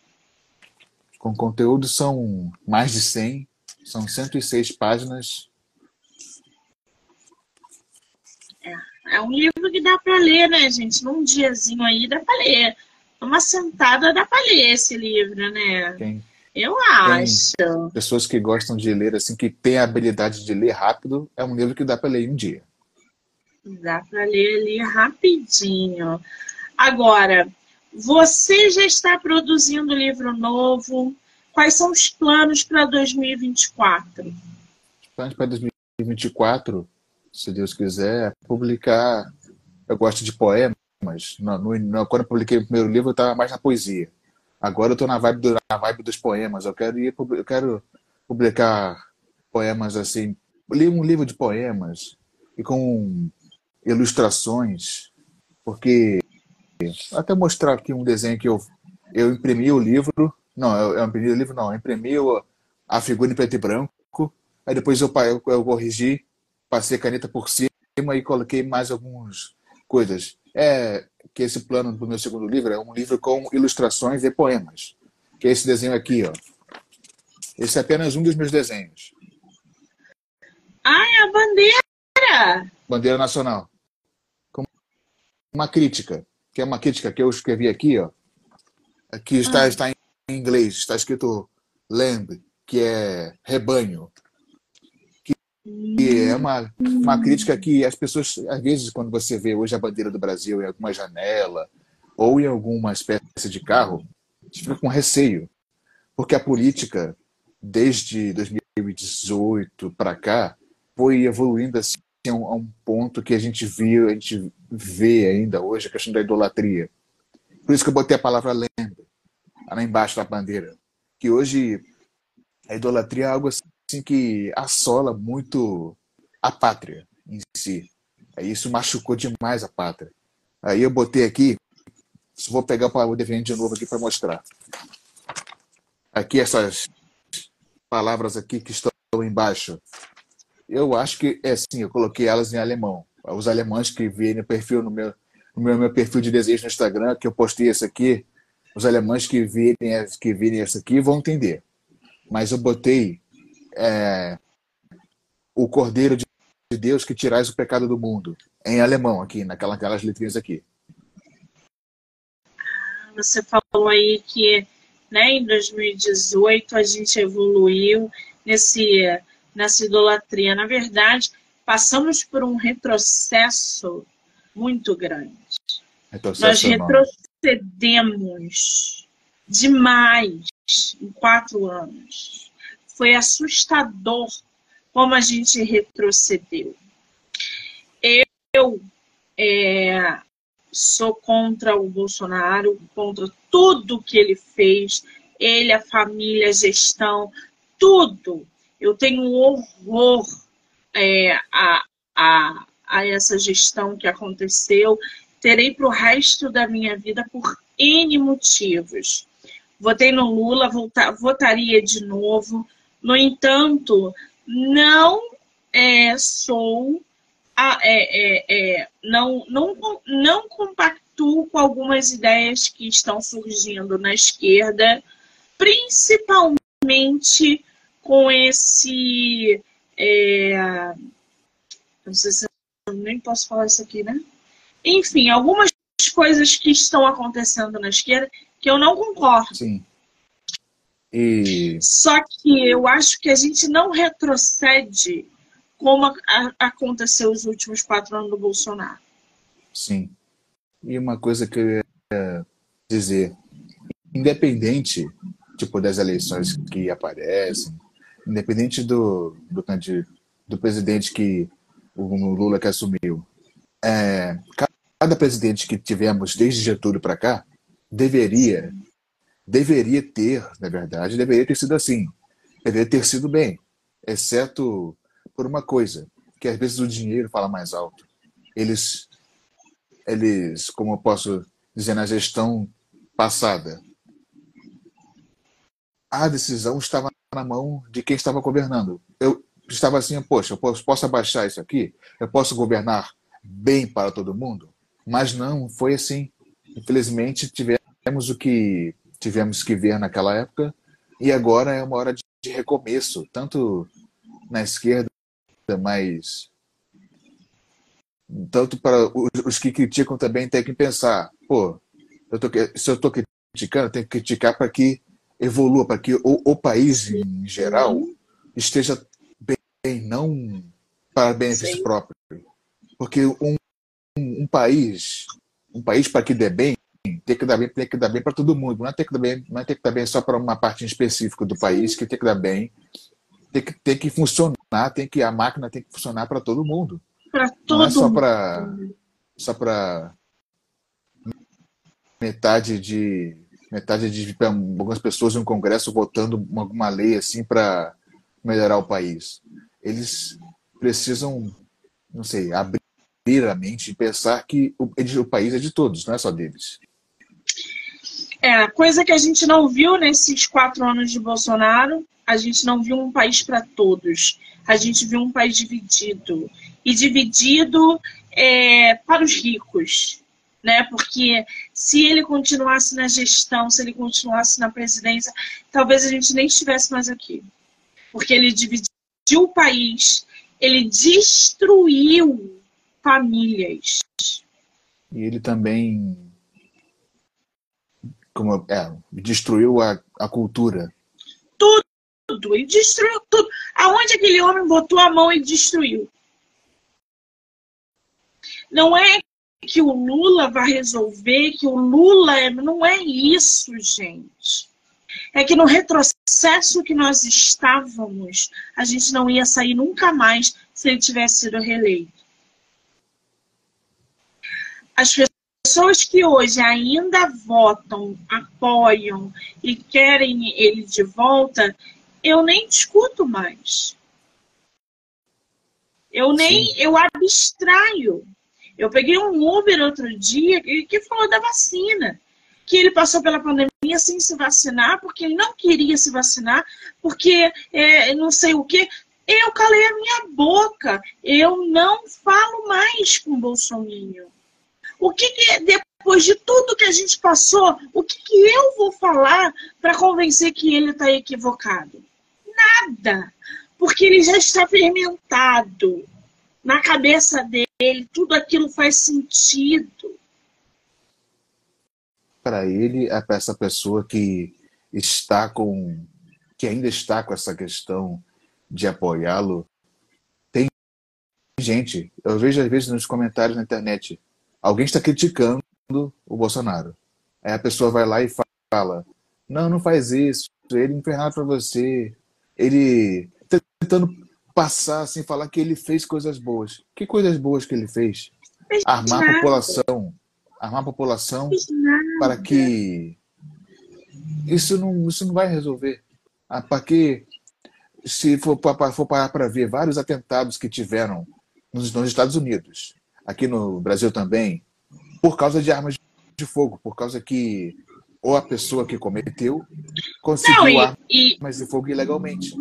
Speaker 2: Com conteúdo são mais de 100, são 106 páginas.
Speaker 1: É, um livro que dá para ler, né, gente? Num diazinho aí dá para ler. Uma sentada dá para ler esse livro, né?
Speaker 2: Quem,
Speaker 1: Eu acho.
Speaker 2: Pessoas que gostam de ler, assim, que têm a habilidade de ler rápido, é um livro que dá para ler em um dia.
Speaker 1: Dá para ler ali rapidinho. Agora, você já está produzindo livro novo? Quais são os planos para 2024? Os
Speaker 2: planos para 2024, se Deus quiser, publicar. Eu gosto de poemas. No, no, quando eu publiquei o primeiro livro, eu estava mais na poesia. Agora eu estou na na vibe dos poemas. Eu quero ir, eu quero publicar poemas assim. Li um livro de poemas e com ilustrações, porque até mostrar aqui um desenho que eu, eu imprimi o livro, não, eu, eu imprimi o livro, não, eu imprimi a figura em preto e branco, aí depois eu, eu, eu corrigi, passei a caneta por cima e coloquei mais algumas coisas. É que esse plano do meu segundo livro é um livro com ilustrações e poemas, que é esse desenho aqui, ó. Esse é apenas um dos meus desenhos.
Speaker 1: Ai, a bandeira!
Speaker 2: Bandeira nacional uma crítica, que é uma crítica que eu escrevi aqui, ó, que está, ah. está em inglês, está escrito lamb, que é rebanho, que é uma, uma crítica que as pessoas, às vezes, quando você vê hoje a bandeira do Brasil em alguma janela ou em alguma espécie de carro, você fica com receio. Porque a política, desde 2018 para cá, foi evoluindo assim, a um ponto que a gente viu, a gente vê ainda hoje a questão da idolatria. Por isso que eu botei a palavra lenda lá embaixo da bandeira. Que hoje a idolatria é algo assim que assola muito a pátria em si. Isso machucou demais a pátria. Aí eu botei aqui, vou pegar o DVD de novo aqui para mostrar. Aqui essas palavras aqui que estão embaixo. Eu acho que é assim, eu coloquei elas em alemão. Os alemães que virem no perfil no meu, no meu, meu perfil de desejo no Instagram, que eu postei esse aqui, os alemães que virem, que virem esse aqui vão entender. Mas eu botei é, o Cordeiro de Deus que tirais o pecado do mundo, em alemão aqui, naquelas, naquelas letrinhas aqui.
Speaker 1: Você falou aí que né, em 2018 a gente evoluiu nesse, nessa idolatria. Na verdade, passamos por um retrocesso muito grande. Retrocesso Nós retrocedemos cedemos demais em quatro anos. Foi assustador como a gente retrocedeu. Eu é, sou contra o Bolsonaro, contra tudo que ele fez, ele, a família, a gestão, tudo. Eu tenho horror é, a, a, a essa gestão que aconteceu terei para o resto da minha vida por N motivos. Votei no Lula, voltar, votaria de novo. No entanto, não é, sou. A, é, é, é, não, não, não compactuo com algumas ideias que estão surgindo na esquerda, principalmente com esse. É, não sei se eu nem posso falar isso aqui, né? Enfim, algumas coisas que estão acontecendo na esquerda que eu não concordo.
Speaker 2: Sim. E...
Speaker 1: Só que eu acho que a gente não retrocede como a, a, aconteceu os últimos quatro anos do Bolsonaro.
Speaker 2: Sim. E uma coisa que eu ia dizer, independente tipo das eleições que aparecem, independente do do, do presidente que o Lula que assumiu, é, cada presidente que tivemos desde Getúlio para cá deveria deveria ter, na verdade, deveria ter sido assim. Deveria ter sido bem, exceto por uma coisa, que às vezes o dinheiro fala mais alto. Eles eles, como eu posso dizer na gestão passada, a decisão estava na mão de quem estava governando. Eu estava assim, poxa, eu posso, posso abaixar isso aqui? Eu posso governar bem para todo mundo, mas não foi assim. Infelizmente, tivemos o que tivemos que ver naquela época e agora é uma hora de, recomeço, tanto na esquerda, mas tanto para os, os, que criticam também tem que pensar, pô, eu tô, se eu estou criticando, tem que criticar para que evolua, para que o, o, país em geral esteja bem, não para benefício Sim. próprio. Porque um, um, um país, um país para que dê bem, tem que dar bem, tem que dar bem para todo mundo. Não é ter que dar bem, não é ter que dar bem só para uma parte específica do país, que tem que dar bem. Tem que, tem que funcionar, tem que a máquina tem que funcionar para todo mundo.
Speaker 1: Para todo
Speaker 2: não é só para só para metade de metade de algumas pessoas no Congresso votando alguma lei assim para melhorar o país. Eles precisam, não sei, abrir a mente e pensar que o, o país é de todos, não é só deles.
Speaker 1: É, coisa que a gente não viu nesses quatro anos de Bolsonaro, a gente não viu um país para todos. A gente viu um país dividido. E dividido é, para os ricos. Né? Porque se ele continuasse na gestão, se ele continuasse na presidência, talvez a gente nem estivesse mais aqui. Porque ele dividiu o país, ele destruiu famílias.
Speaker 2: E ele também como, é, destruiu a, a cultura.
Speaker 1: Tudo, ele destruiu tudo. Aonde aquele homem botou a mão e destruiu? Não é que o Lula vai resolver, que o Lula é. Não é isso, gente. É que no retrocesso que nós estávamos, a gente não ia sair nunca mais se ele tivesse sido reeleito. As pessoas que hoje ainda votam, apoiam e querem ele de volta, eu nem discuto mais. Eu nem, Sim. eu abstraio. Eu peguei um Uber outro dia que falou da vacina, que ele passou pela pandemia sem se vacinar, porque ele não queria se vacinar, porque é, não sei o que. Eu calei a minha boca. Eu não falo mais com o Bolsonaro. O que, que depois de tudo que a gente passou, o que, que eu vou falar para convencer que ele está equivocado? Nada. Porque ele já está fermentado na cabeça dele, tudo aquilo faz sentido.
Speaker 2: Para ele, é para essa pessoa que está com, que ainda está com essa questão de apoiá-lo, tem gente, eu vejo às vezes nos comentários na internet, alguém está criticando o Bolsonaro. Aí a pessoa vai lá e fala: Não, não faz isso, ele é infernado para você. Ele tentando passar assim, falar que ele fez coisas boas. Que coisas boas que ele fez? Armar a população, armar a população para que isso não, isso não vai resolver. Ah, para que se for, for parar para ver vários atentados que tiveram nos, nos Estados Unidos, aqui no Brasil também, por causa de armas de fogo, por causa que ou a pessoa que cometeu conseguiu não, e, armas de fogo ilegalmente.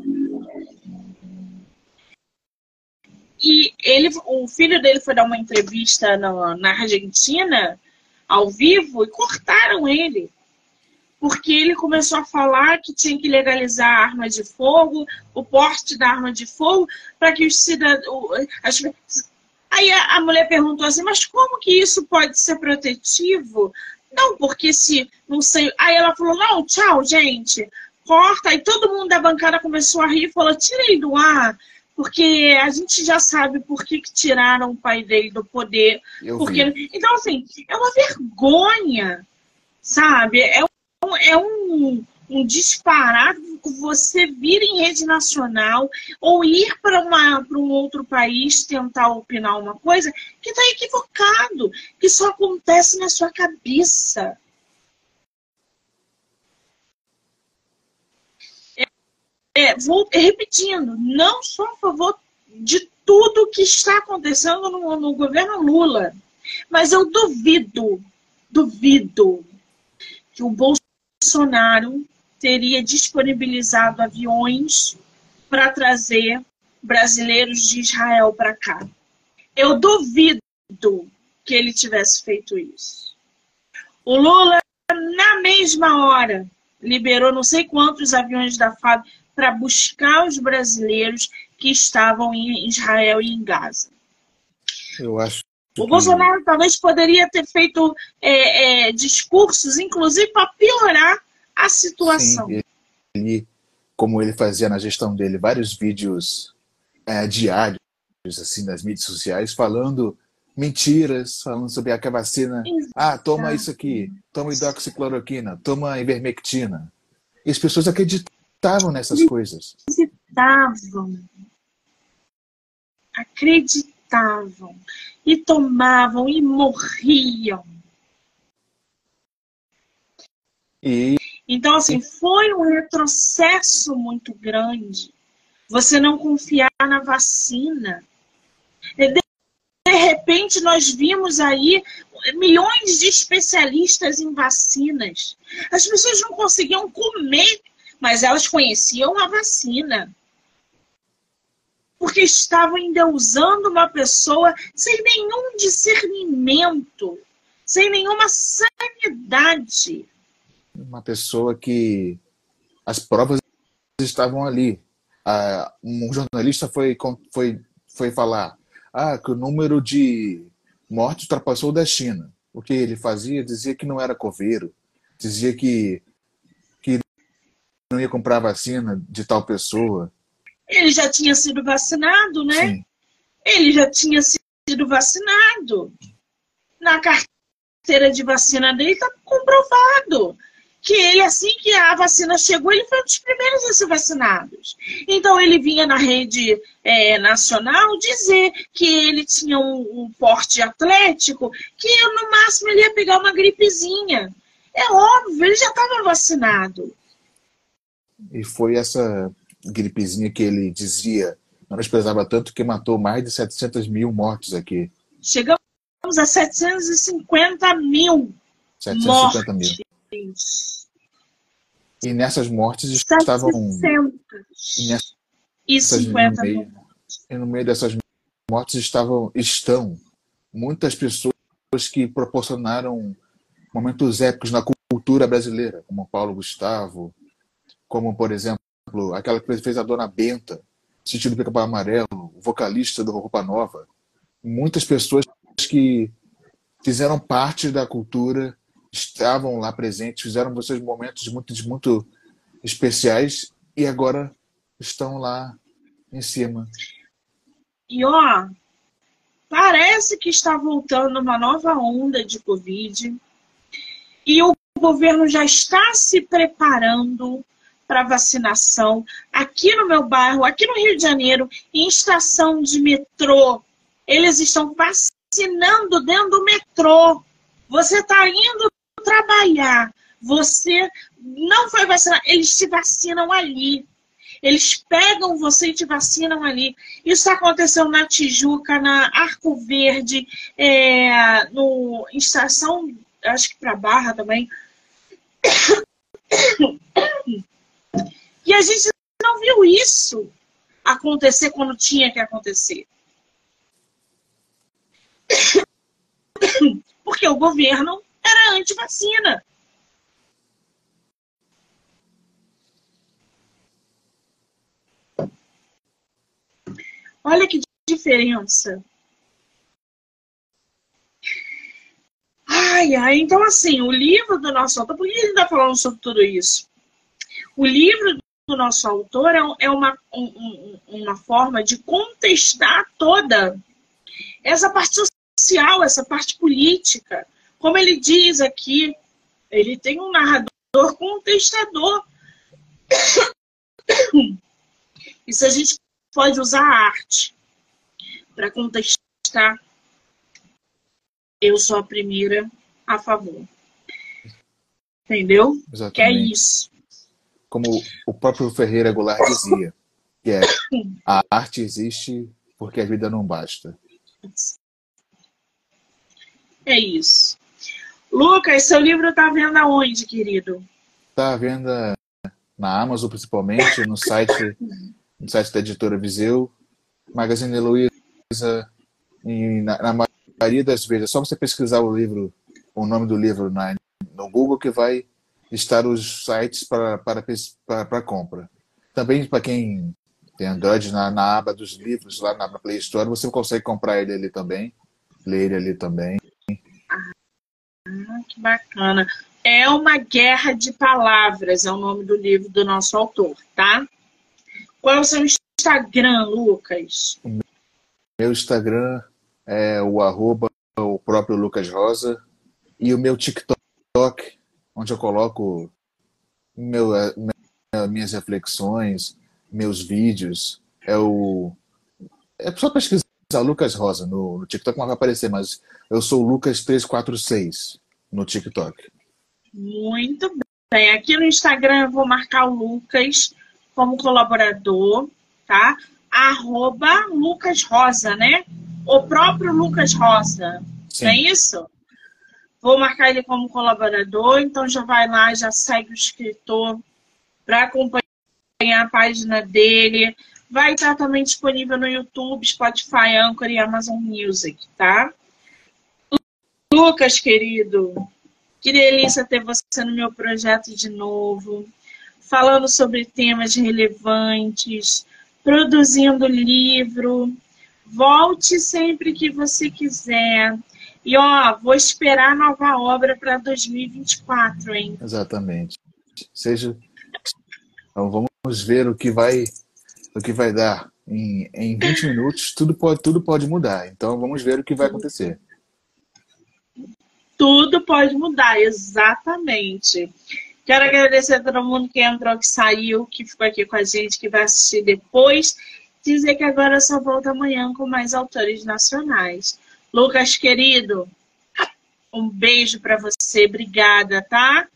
Speaker 1: E ele, o filho dele foi dar uma entrevista na, na Argentina, ao vivo, e cortaram ele. Porque ele começou a falar que tinha que legalizar a arma de fogo, o porte da arma de fogo, para que os cidadãos. Aí a, a mulher perguntou assim: mas como que isso pode ser protetivo? Não, porque se. Não sei. Aí ela falou: não, tchau, gente. Corta. Aí todo mundo da bancada começou a rir e falou: tirei do ar porque a gente já sabe por que, que tiraram o pai dele do poder. porque. Então, assim, é uma vergonha, sabe? É um, é um, um disparate você vir em rede nacional ou ir para um outro país tentar opinar uma coisa que está equivocado, que só acontece na sua cabeça. é, vou repetindo, não sou a favor de tudo que está acontecendo no, no governo Lula. Mas eu duvido, duvido que o Bolsonaro teria disponibilizado aviões para trazer brasileiros de Israel para cá. Eu duvido que ele tivesse feito isso. O Lula, na mesma hora, liberou não sei quantos aviões da FAB para buscar os brasileiros que estavam em Israel e em Gaza.
Speaker 2: Eu acho.
Speaker 1: O. Bolsonaro talvez poderia ter feito é, é, discursos, inclusive para piorar a situação.
Speaker 2: Sim, ele, como ele fazia na gestão dele, vários vídeos é, diários assim nas mídias sociais falando mentiras, falando sobre a vacina. Exato. Ah, toma isso aqui, toma hidroxicloroquina, toma ivermectina. E as pessoas acreditavam nessas coisas.
Speaker 1: Acreditavam. Acreditavam. E tomavam e morriam.
Speaker 2: E...
Speaker 1: Então, assim, foi um retrocesso muito grande. Você não confiar na vacina. De repente, nós vimos aí milhões de especialistas em vacinas. As pessoas não conseguiam comer mas elas conheciam a vacina. Porque estavam ainda usando uma pessoa sem nenhum discernimento, sem nenhuma sanidade.
Speaker 2: Uma pessoa que as provas estavam ali. Um jornalista foi, foi, foi falar ah, que o número de mortes ultrapassou o da China. O que ele fazia dizia que não era coveiro, dizia que não ia comprar vacina de tal pessoa.
Speaker 1: Ele já tinha sido vacinado, né? Sim. Ele já tinha sido vacinado. Na carteira de vacina dele está comprovado que ele, assim que a vacina chegou, ele foi um dos primeiros a ser vacinados. Então, ele vinha na rede é, nacional dizer que ele tinha um, um, porte atlético, que no máximo ele ia pegar uma gripezinha. É óbvio, ele já estava vacinado.
Speaker 2: E foi essa gripezinha que ele dizia, não pesava tanto que matou mais de 700 mil mortos aqui.
Speaker 1: Chegamos a 750 mil 750 mortes. mil.
Speaker 2: E nessas mortes estavam.
Speaker 1: E, nessas, e 50
Speaker 2: no meio, e no meio dessas mortes estavam, estão muitas pessoas que proporcionaram momentos épicos na cultura brasileira, como Paulo Gustavo, como, por exemplo, aquela que fez a Dona Benta, Sentido Pica-Pau Amarelo, vocalista do Roupa Nova. Muitas pessoas que fizeram parte da cultura estavam lá presentes, fizeram vocês momentos muito, muito especiais e agora estão lá em cima.
Speaker 1: E ó, parece que está voltando uma nova onda de Covid e o governo já está se preparando para vacinação aqui no meu bairro, aqui no Rio de Janeiro, em estação de metrô. Eles estão vacinando dentro do metrô. Você está indo trabalhar, você não foi vacinar, eles te vacinam ali. Eles pegam você e te vacinam ali. Isso aconteceu na Tijuca, na Arco Verde, é, no estação, acho que para Barra também. E a gente não viu isso acontecer quando tinha que acontecer. Porque o governo era anti-vacina. Olha que diferença. Ai, ai, então assim, o livro do nosso autor, por que ele está falando sobre tudo isso? O livro do nosso autor é, é uma, um, uma forma de contestar toda essa parte social, essa parte política, como ele diz aqui, ele tem um narrador contestador. Isso a gente pode usar a arte para contestar. Eu sou a primeira a favor. Entendeu?
Speaker 2: Exatamente.
Speaker 1: Que é isso.
Speaker 2: Como o próprio Ferreira Goulart dizia, que é a arte existe porque a vida não basta.
Speaker 1: É isso. Lucas, seu livro está à venda onde, querido?
Speaker 2: Está à venda na Amazon, principalmente, no site, no site da editora Viseu, Magazine Heloísa, na, na maioria das vezes. É só você pesquisar o livro, o nome do livro na, no Google que vai estar os sites para, para compra. Também para quem tem Android, na, na aba dos livros, lá na Play Store, você consegue comprar ele ali também, ler ele ali também.
Speaker 1: Que bacana. É uma guerra de palavras, é o nome do livro do nosso autor, tá? Qual é o seu Instagram, Lucas?
Speaker 2: Meu Instagram é o arroba o próprio Lucas Rosa e o meu TikTok, onde eu coloco meu, minhas reflexões, meus vídeos, é o é só pesquisar Lucas Rosa no, no TikTok, não vai aparecer, mas eu sou o Lucas346 no TikTok.
Speaker 1: Muito bem. Aqui no Instagram eu vou marcar o Lucas como colaborador, tá? Arroba Lucas Rosa, né? O próprio Lucas Rosa. Sim. É isso? Vou marcar ele como colaborador, então já vai lá, já segue o escritor para acompanhar a página dele. Vai estar também disponível no YouTube, Spotify, Anchor e Amazon Music, tá? Lucas, querido, que delícia ter você no meu projeto de novo, falando sobre temas relevantes, produzindo livro. Volte sempre que você quiser. E ó, vou esperar nova obra para 2024, hein?
Speaker 2: Exatamente. Seja Então vamos ver o que vai, o que vai dar. Em, em 20 minutos, tudo pode, tudo pode mudar. Então vamos ver o que vai acontecer.
Speaker 1: Tudo pode mudar, exatamente. Quero agradecer a todo mundo que entrou, que saiu, que ficou aqui com a gente, que vai assistir depois. Dizer que agora só volta amanhã com mais autores nacionais. Lucas, querido, um beijo para você, obrigada, tá?